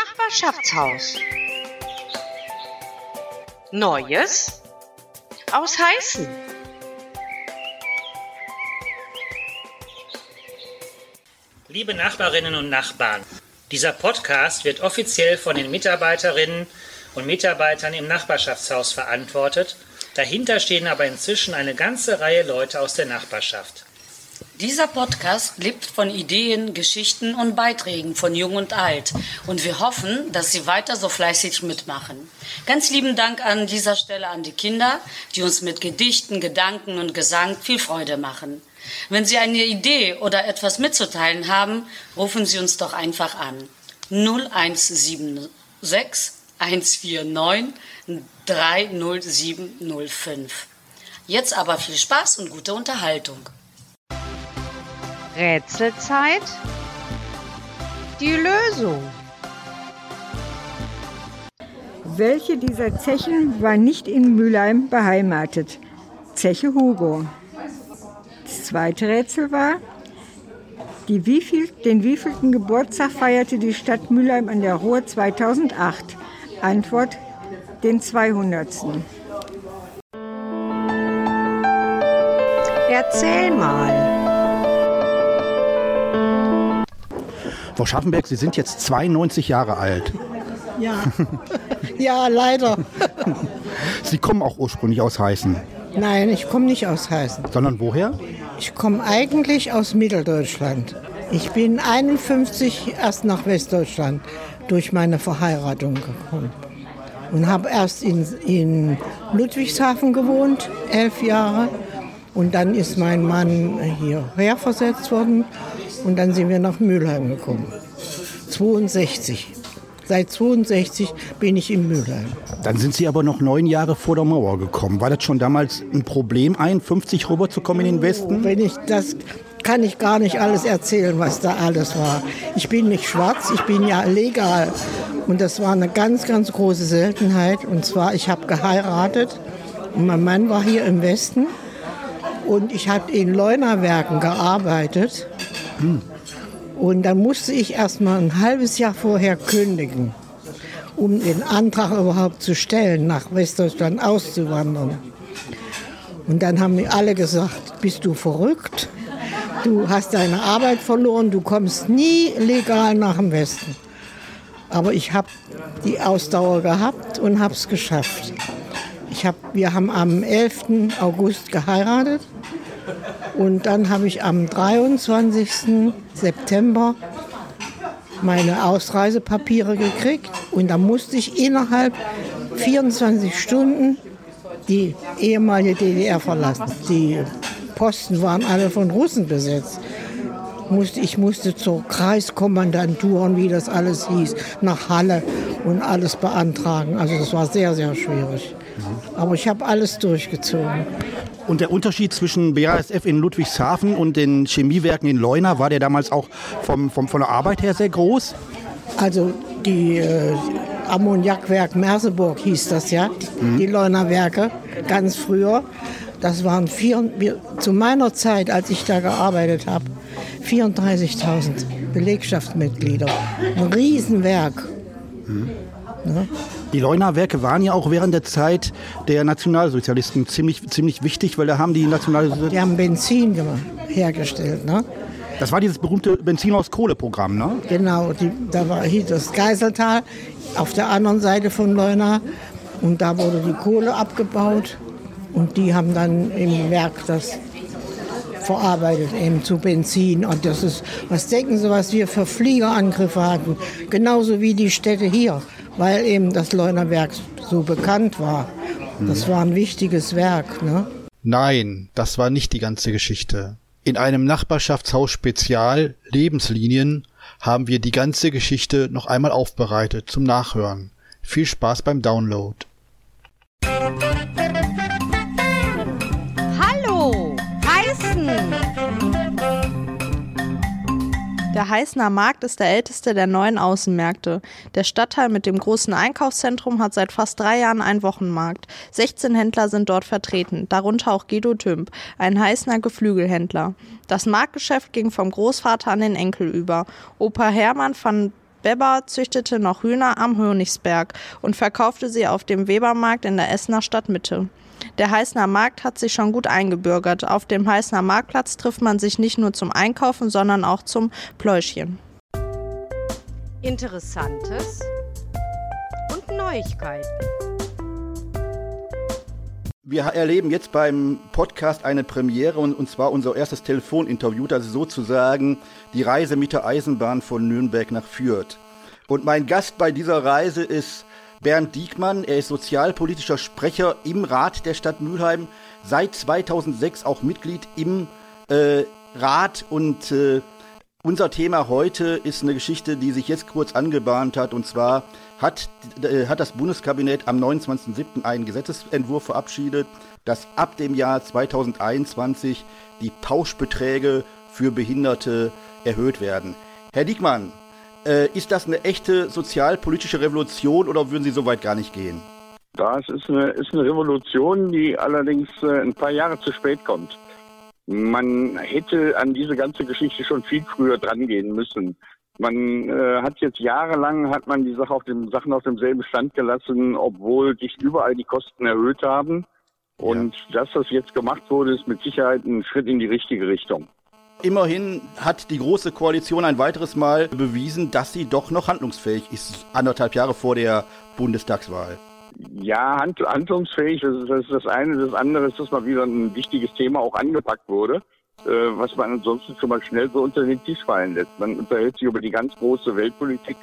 Nachbarschaftshaus. Neues aus Heißen. Liebe Nachbarinnen und Nachbarn, dieser Podcast wird offiziell von den Mitarbeiterinnen und Mitarbeitern im Nachbarschaftshaus verantwortet. Dahinter stehen aber inzwischen eine ganze Reihe Leute aus der Nachbarschaft. Dieser Podcast lebt von Ideen, Geschichten und Beiträgen von Jung und Alt. Und wir hoffen, dass Sie weiter so fleißig mitmachen. Ganz lieben Dank an dieser Stelle an die Kinder, die uns mit Gedichten, Gedanken und Gesang viel Freude machen. Wenn Sie eine Idee oder etwas mitzuteilen haben, rufen Sie uns doch einfach an. 0176 149 30705. Jetzt aber viel Spaß und gute Unterhaltung. Rätselzeit. Die Lösung. Welche dieser Zechen war nicht in Mülheim beheimatet? Zeche Hugo. Das zweite Rätsel war, die wieviel, den wievielten Geburtstag feierte die Stadt Mülheim an der Ruhr 2008? Antwort, den 200. Erzähl mal. Frau Schaffenberg, Sie sind jetzt 92 Jahre alt. Ja, ja leider. Sie kommen auch ursprünglich aus Heißen. Nein, ich komme nicht aus Heißen. Sondern woher? Ich komme eigentlich aus Mitteldeutschland. Ich bin 51 erst nach Westdeutschland durch meine Verheiratung gekommen. Und habe erst in, in Ludwigshafen gewohnt, elf Jahre. Und dann ist mein Mann hierher versetzt worden. Und dann sind wir nach Mülheim gekommen. 62. Seit 62 bin ich in Mülheim. Dann sind Sie aber noch neun Jahre vor der Mauer gekommen. War das schon damals ein Problem, 51 rüberzukommen in den Westen? Wenn ich das kann ich gar nicht alles erzählen, was da alles war. Ich bin nicht schwarz, ich bin ja legal. Und das war eine ganz, ganz große Seltenheit. Und zwar, ich habe geheiratet und mein Mann war hier im Westen und ich habe in Leunerwerken gearbeitet. Und dann musste ich erst mal ein halbes Jahr vorher kündigen, um den Antrag überhaupt zu stellen, nach Westdeutschland auszuwandern. Und dann haben mir alle gesagt, bist du verrückt? Du hast deine Arbeit verloren, du kommst nie legal nach dem Westen. Aber ich habe die Ausdauer gehabt und habe es geschafft. Ich hab, wir haben am 11. August geheiratet und dann habe ich am 23. September meine Ausreisepapiere gekriegt und da musste ich innerhalb 24 Stunden die ehemalige DDR verlassen. Die Posten waren alle von Russen besetzt. Ich musste zur Kreiskommandantur und wie das alles hieß, nach Halle und alles beantragen. Also das war sehr, sehr schwierig. Aber ich habe alles durchgezogen. Und der Unterschied zwischen BASF in Ludwigshafen und den Chemiewerken in Leuna, war der damals auch vom, vom, von der Arbeit her sehr groß? Also die äh, Ammoniakwerk Merseburg hieß das ja, mhm. die Leuner Werke, ganz früher. Das waren vier, zu meiner Zeit, als ich da gearbeitet habe, 34.000 Belegschaftsmitglieder. Ein Riesenwerk. Mhm. Ja. Die Leuner Werke waren ja auch während der Zeit der Nationalsozialisten ziemlich, ziemlich wichtig, weil da haben die Nationalsozialisten... Die haben Benzin hergestellt, ne? Das war dieses berühmte Benzin aus Kohleprogramm, ne? Genau, die, da war hier das Geiseltal auf der anderen Seite von Leuna und da wurde die Kohle abgebaut und die haben dann im Werk das verarbeitet, eben zu Benzin. Und das ist, was denken Sie, was wir für Fliegerangriffe hatten? Genauso wie die Städte hier weil eben das Leunerwerk so bekannt war. Das war ein wichtiges Werk. Ne? Nein, das war nicht die ganze Geschichte. In einem Nachbarschaftshaus Spezial Lebenslinien haben wir die ganze Geschichte noch einmal aufbereitet zum Nachhören. Viel Spaß beim Download. Der Heißener Markt ist der älteste der neuen Außenmärkte. Der Stadtteil mit dem großen Einkaufszentrum hat seit fast drei Jahren einen Wochenmarkt. 16 Händler sind dort vertreten, darunter auch Guido Tümp, ein Heißener Geflügelhändler. Das Marktgeschäft ging vom Großvater an den Enkel über. Opa Hermann fand Beber züchtete noch Hühner am Hönigsberg und verkaufte sie auf dem Webermarkt in der Essener Stadtmitte. Der Heißner Markt hat sich schon gut eingebürgert. Auf dem Heißner Marktplatz trifft man sich nicht nur zum Einkaufen, sondern auch zum Pläuschchen. Interessantes und Neuigkeiten. Wir erleben jetzt beim Podcast eine Premiere und, und zwar unser erstes Telefoninterview, das ist sozusagen die Reise mit der Eisenbahn von Nürnberg nach Fürth. Und mein Gast bei dieser Reise ist Bernd Diekmann. Er ist sozialpolitischer Sprecher im Rat der Stadt Mülheim, seit 2006 auch Mitglied im äh, Rat und äh, unser Thema heute ist eine Geschichte, die sich jetzt kurz angebahnt hat. Und zwar hat, äh, hat das Bundeskabinett am 29.07. einen Gesetzesentwurf verabschiedet, dass ab dem Jahr 2021 die Pauschbeträge für Behinderte erhöht werden. Herr Diekmann, äh, ist das eine echte sozialpolitische Revolution oder würden Sie so weit gar nicht gehen? Das ist eine, ist eine Revolution, die allerdings äh, ein paar Jahre zu spät kommt. Man hätte an diese ganze Geschichte schon viel früher drangehen müssen. Man äh, hat jetzt jahrelang hat man die Sache auf dem, Sachen auf demselben Stand gelassen, obwohl sich überall die Kosten erhöht haben. Und ja. dass das jetzt gemacht wurde, ist mit Sicherheit ein Schritt in die richtige Richtung. Immerhin hat die Große Koalition ein weiteres Mal bewiesen, dass sie doch noch handlungsfähig ist, anderthalb Jahre vor der Bundestagswahl. Ja, hand, handlungsfähig, das ist, das ist das eine. Das andere ist, dass mal wieder ein wichtiges Thema auch angepackt wurde, äh, was man ansonsten schon mal schnell so unter den Tisch fallen lässt. Man unterhält sich über die ganz große Weltpolitik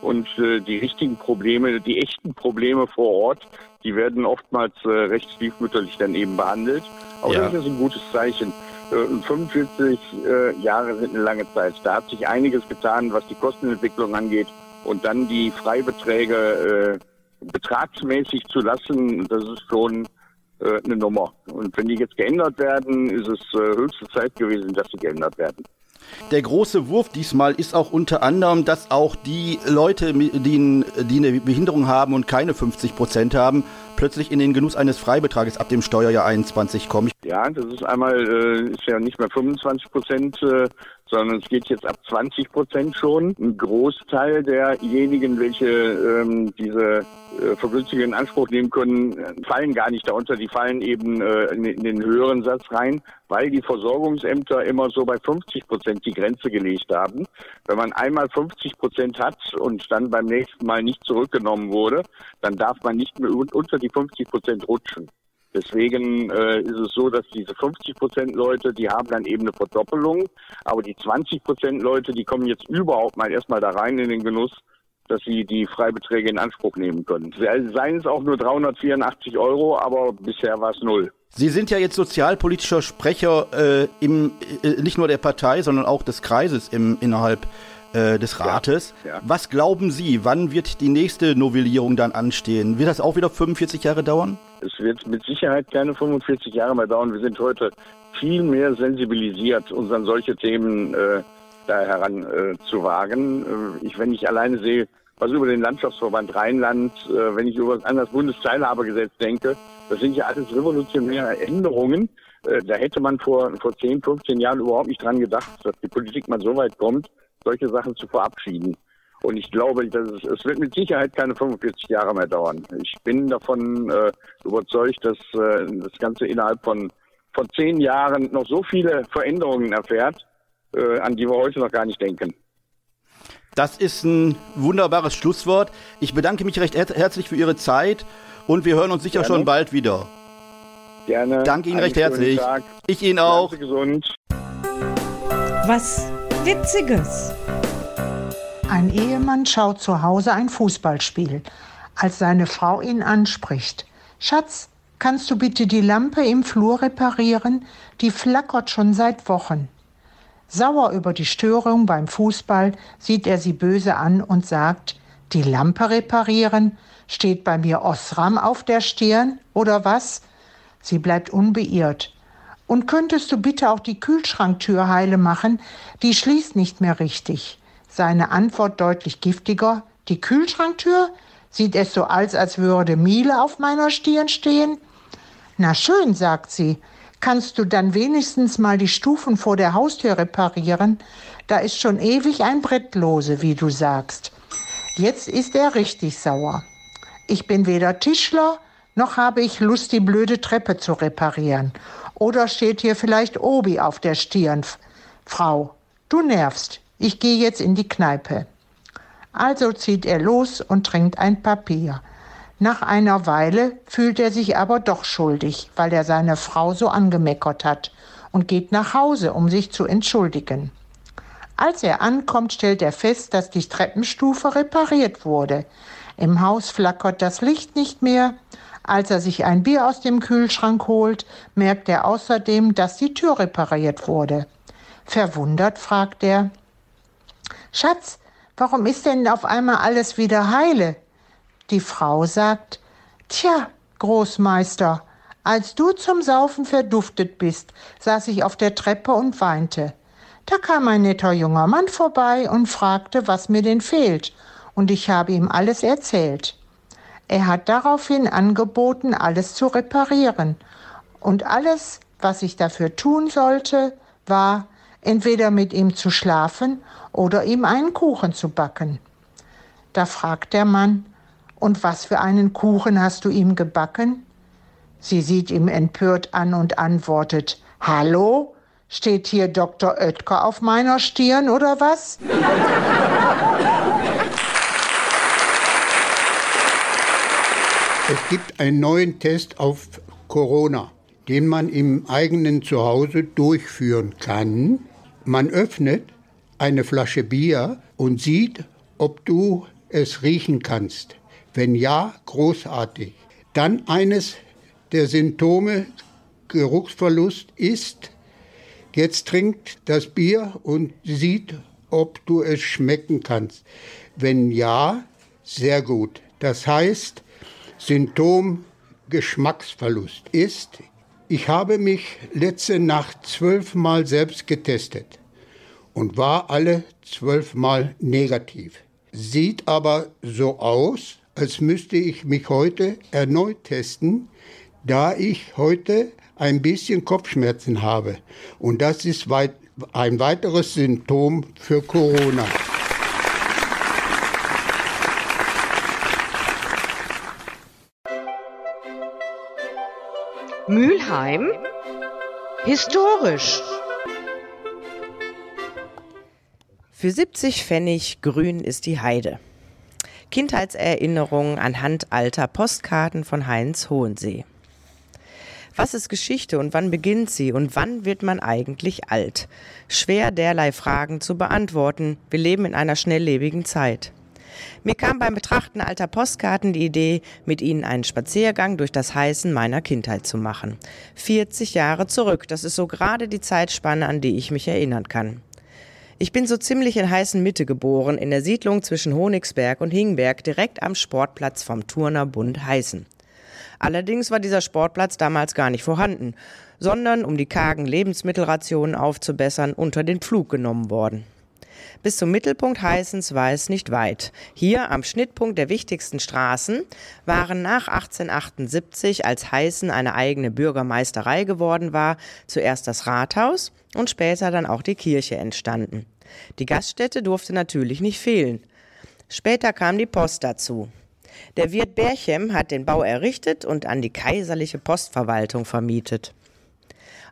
und äh, die richtigen Probleme, die echten Probleme vor Ort, die werden oftmals äh, recht stiefmütterlich dann eben behandelt. Aber ja. das ist ein gutes Zeichen. 45 äh, Jahre sind eine lange Zeit. Da hat sich einiges getan, was die Kostenentwicklung angeht. Und dann die Freibeträge äh, betragsmäßig zu lassen, das ist schon äh, eine Nummer. Und wenn die jetzt geändert werden, ist es höchste Zeit gewesen, dass sie geändert werden. Der große Wurf diesmal ist auch unter anderem, dass auch die Leute, die, die eine Behinderung haben und keine 50 Prozent haben, plötzlich in den Genuss eines Freibetrages ab dem Steuerjahr 21 kommen. Ja, das ist einmal, äh, ist ja nicht mehr 25 Prozent, äh, sondern es geht jetzt ab 20 Prozent schon. Ein Großteil derjenigen, welche ähm, diese äh, Vergünstigung in Anspruch nehmen können, fallen gar nicht darunter. Die fallen eben äh, in, in, den höheren Satz rein, weil die Versorgungsämter immer so bei 50 Prozent die Grenze gelegt haben. Wenn man einmal 50 Prozent hat und dann beim nächsten Mal nicht zurückgenommen wurde, dann darf man nicht mehr unter die 50 Prozent rutschen. Deswegen äh, ist es so, dass diese 50 Prozent Leute, die haben dann eben eine Verdoppelung, aber die 20 Prozent Leute, die kommen jetzt überhaupt mal erstmal da rein in den Genuss, dass sie die Freibeträge in Anspruch nehmen können. Seien es auch nur 384 Euro, aber bisher war es null. Sie sind ja jetzt sozialpolitischer Sprecher äh, im, äh, nicht nur der Partei, sondern auch des Kreises im, innerhalb äh, des Rates. Ja, ja. Was glauben Sie, wann wird die nächste Novellierung dann anstehen? Wird das auch wieder 45 Jahre dauern? Es wird mit Sicherheit keine 45 Jahre mehr dauern. Wir sind heute viel mehr sensibilisiert, uns an solche Themen äh, da heran äh, zu wagen. Äh, ich, wenn ich alleine sehe, was über den Landschaftsverband Rheinland, äh, wenn ich über an das Bundesteilhabegesetz denke, das sind ja alles revolutionäre Änderungen. Äh, da hätte man vor, vor 10, 15 Jahren überhaupt nicht dran gedacht, dass die Politik mal so weit kommt, solche Sachen zu verabschieden. Und ich glaube, dass es, es wird mit Sicherheit keine 45 Jahre mehr dauern. Ich bin davon äh, überzeugt, dass äh, das Ganze innerhalb von, von zehn Jahren noch so viele Veränderungen erfährt, äh, an die wir heute noch gar nicht denken. Das ist ein wunderbares Schlusswort. Ich bedanke mich recht herzlich für Ihre Zeit und wir hören uns sicher Gerne. schon bald wieder. Gerne. Danke Ihnen recht herzlich. Ich Ihnen auch. Gesund. Was Witziges. Ein Ehemann schaut zu Hause ein Fußballspiel, als seine Frau ihn anspricht. Schatz, kannst du bitte die Lampe im Flur reparieren? Die flackert schon seit Wochen. Sauer über die Störung beim Fußball sieht er sie böse an und sagt, die Lampe reparieren? Steht bei mir Osram auf der Stirn oder was? Sie bleibt unbeirrt. Und könntest du bitte auch die Kühlschranktür heile machen? Die schließt nicht mehr richtig. Seine Antwort deutlich giftiger. Die Kühlschranktür? Sieht es so aus, als würde Miele auf meiner Stirn stehen? Na schön, sagt sie. Kannst du dann wenigstens mal die Stufen vor der Haustür reparieren? Da ist schon ewig ein Brett lose, wie du sagst. Jetzt ist er richtig sauer. Ich bin weder Tischler, noch habe ich Lust, die blöde Treppe zu reparieren. Oder steht hier vielleicht Obi auf der Stirn? Frau, du nervst. Ich gehe jetzt in die Kneipe. Also zieht er los und trinkt ein Papier. Nach einer Weile fühlt er sich aber doch schuldig, weil er seine Frau so angemeckert hat und geht nach Hause, um sich zu entschuldigen. Als er ankommt, stellt er fest, dass die Treppenstufe repariert wurde. Im Haus flackert das Licht nicht mehr. Als er sich ein Bier aus dem Kühlschrank holt, merkt er außerdem, dass die Tür repariert wurde. Verwundert fragt er, Schatz, warum ist denn auf einmal alles wieder heile? Die Frau sagt, Tja, Großmeister, als du zum Saufen verduftet bist, saß ich auf der Treppe und weinte. Da kam ein netter junger Mann vorbei und fragte, was mir denn fehlt, und ich habe ihm alles erzählt. Er hat daraufhin angeboten, alles zu reparieren, und alles, was ich dafür tun sollte, war, entweder mit ihm zu schlafen oder ihm einen Kuchen zu backen. Da fragt der Mann, und was für einen Kuchen hast du ihm gebacken? Sie sieht ihn empört an und antwortet, Hallo? Steht hier Dr. Oetker auf meiner Stirn oder was? Es gibt einen neuen Test auf Corona, den man im eigenen Zuhause durchführen kann. Man öffnet eine Flasche Bier und sieht, ob du es riechen kannst. Wenn ja, großartig. Dann eines der Symptome Geruchsverlust ist, jetzt trinkt das Bier und sieht, ob du es schmecken kannst. Wenn ja, sehr gut. Das heißt, Symptom Geschmacksverlust ist, ich habe mich letzte Nacht zwölfmal selbst getestet und war alle zwölfmal negativ. Sieht aber so aus, als müsste ich mich heute erneut testen, da ich heute ein bisschen Kopfschmerzen habe. Und das ist weit, ein weiteres Symptom für Corona. Mülheim historisch. Für 70 Pfennig grün ist die Heide. Kindheitserinnerungen anhand alter Postkarten von Heinz Hohensee. Was ist Geschichte und wann beginnt sie und wann wird man eigentlich alt? Schwer derlei Fragen zu beantworten. Wir leben in einer schnelllebigen Zeit. Mir kam beim Betrachten alter Postkarten die Idee, mit ihnen einen Spaziergang durch das Heißen meiner Kindheit zu machen. 40 Jahre zurück, das ist so gerade die Zeitspanne, an die ich mich erinnern kann. Ich bin so ziemlich in Heißen Mitte geboren, in der Siedlung zwischen Honigsberg und Hingberg, direkt am Sportplatz vom Turnerbund Heißen. Allerdings war dieser Sportplatz damals gar nicht vorhanden, sondern, um die kargen Lebensmittelrationen aufzubessern, unter den Pflug genommen worden. Bis zum Mittelpunkt Heißens war es nicht weit. Hier am Schnittpunkt der wichtigsten Straßen waren nach 1878, als Heißen eine eigene Bürgermeisterei geworden war, zuerst das Rathaus und später dann auch die Kirche entstanden. Die Gaststätte durfte natürlich nicht fehlen. Später kam die Post dazu. Der Wirt Berchem hat den Bau errichtet und an die kaiserliche Postverwaltung vermietet.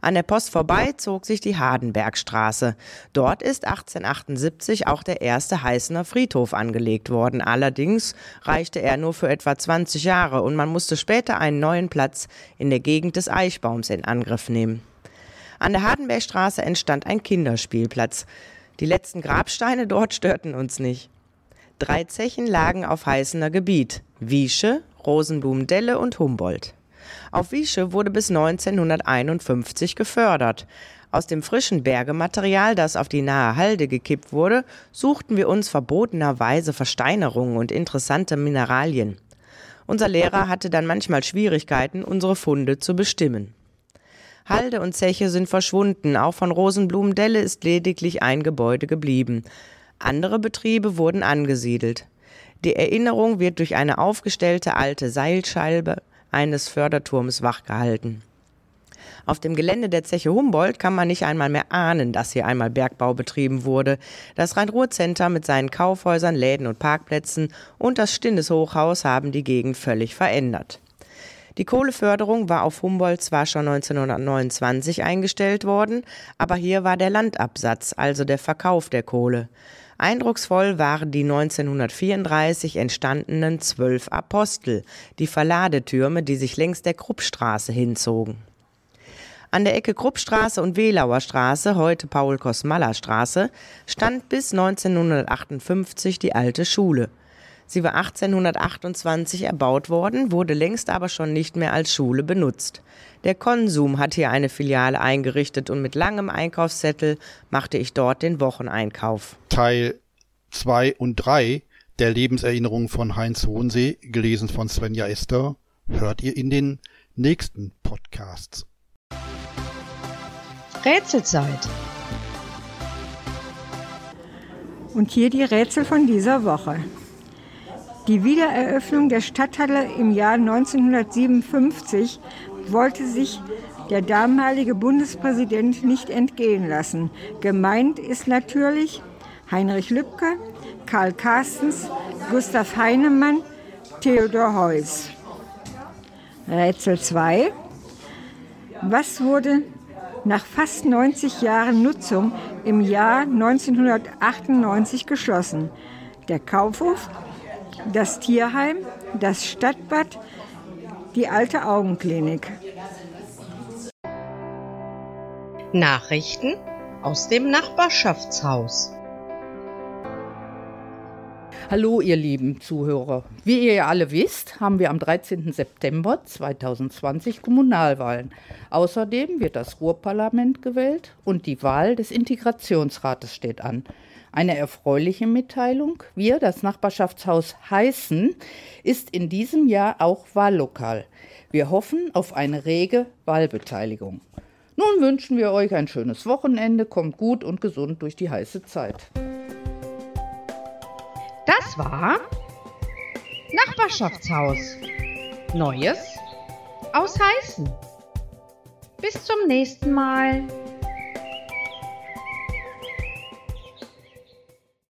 An der Post vorbei zog sich die Hardenbergstraße. Dort ist 1878 auch der erste Heißener Friedhof angelegt worden. Allerdings reichte er nur für etwa 20 Jahre und man musste später einen neuen Platz in der Gegend des Eichbaums in Angriff nehmen. An der Hardenbergstraße entstand ein Kinderspielplatz. Die letzten Grabsteine dort störten uns nicht. Drei Zechen lagen auf Heißener Gebiet. Wiesche, Rosenblumendelle und Humboldt. Auf Wiesche wurde bis 1951 gefördert. Aus dem frischen Bergematerial, das auf die nahe Halde gekippt wurde, suchten wir uns verbotenerweise Versteinerungen und interessante Mineralien. Unser Lehrer hatte dann manchmal Schwierigkeiten, unsere Funde zu bestimmen. Halde und Zeche sind verschwunden, auch von Rosenblumendelle ist lediglich ein Gebäude geblieben. Andere Betriebe wurden angesiedelt. Die Erinnerung wird durch eine aufgestellte alte Seilscheibe eines Förderturms wachgehalten. Auf dem Gelände der Zeche Humboldt kann man nicht einmal mehr ahnen, dass hier einmal Bergbau betrieben wurde. Das Rhein-Ruhr-Center mit seinen Kaufhäusern, Läden und Parkplätzen und das Stinnes-Hochhaus haben die Gegend völlig verändert. Die Kohleförderung war auf Humboldt zwar schon 1929 eingestellt worden, aber hier war der Landabsatz, also der Verkauf der Kohle. Eindrucksvoll waren die 1934 entstandenen zwölf Apostel, die Verladetürme, die sich längs der Kruppstraße hinzogen. An der Ecke Kruppstraße und Wehlauer Straße, heute Paul-Kosmalla-Straße, stand bis 1958 die alte Schule. Sie war 1828 erbaut worden, wurde längst aber schon nicht mehr als Schule benutzt. Der Konsum hat hier eine Filiale eingerichtet und mit langem Einkaufszettel machte ich dort den Wocheneinkauf. Teil 2 und 3 der Lebenserinnerungen von Heinz Hohensee, gelesen von Svenja Esther, hört ihr in den nächsten Podcasts. Rätselzeit. Und hier die Rätsel von dieser Woche. Die Wiedereröffnung der Stadthalle im Jahr 1957 wollte sich der damalige Bundespräsident nicht entgehen lassen. Gemeint ist natürlich Heinrich Lübke, Karl Carstens, Gustav Heinemann, Theodor Heuss. Rätsel 2. Was wurde nach fast 90 Jahren Nutzung im Jahr 1998 geschlossen? Der Kaufhof, das Tierheim, das Stadtbad, die alte Augenklinik. Nachrichten aus dem Nachbarschaftshaus. Hallo ihr lieben Zuhörer. Wie ihr ja alle wisst, haben wir am 13. September 2020 Kommunalwahlen. Außerdem wird das Ruhrparlament gewählt und die Wahl des Integrationsrates steht an. Eine erfreuliche Mitteilung. Wir, das Nachbarschaftshaus Heißen, ist in diesem Jahr auch Wahllokal. Wir hoffen auf eine rege Wahlbeteiligung. Nun wünschen wir euch ein schönes Wochenende, kommt gut und gesund durch die heiße Zeit. Das war Nachbarschaftshaus. Neues aus Heißen. Bis zum nächsten Mal.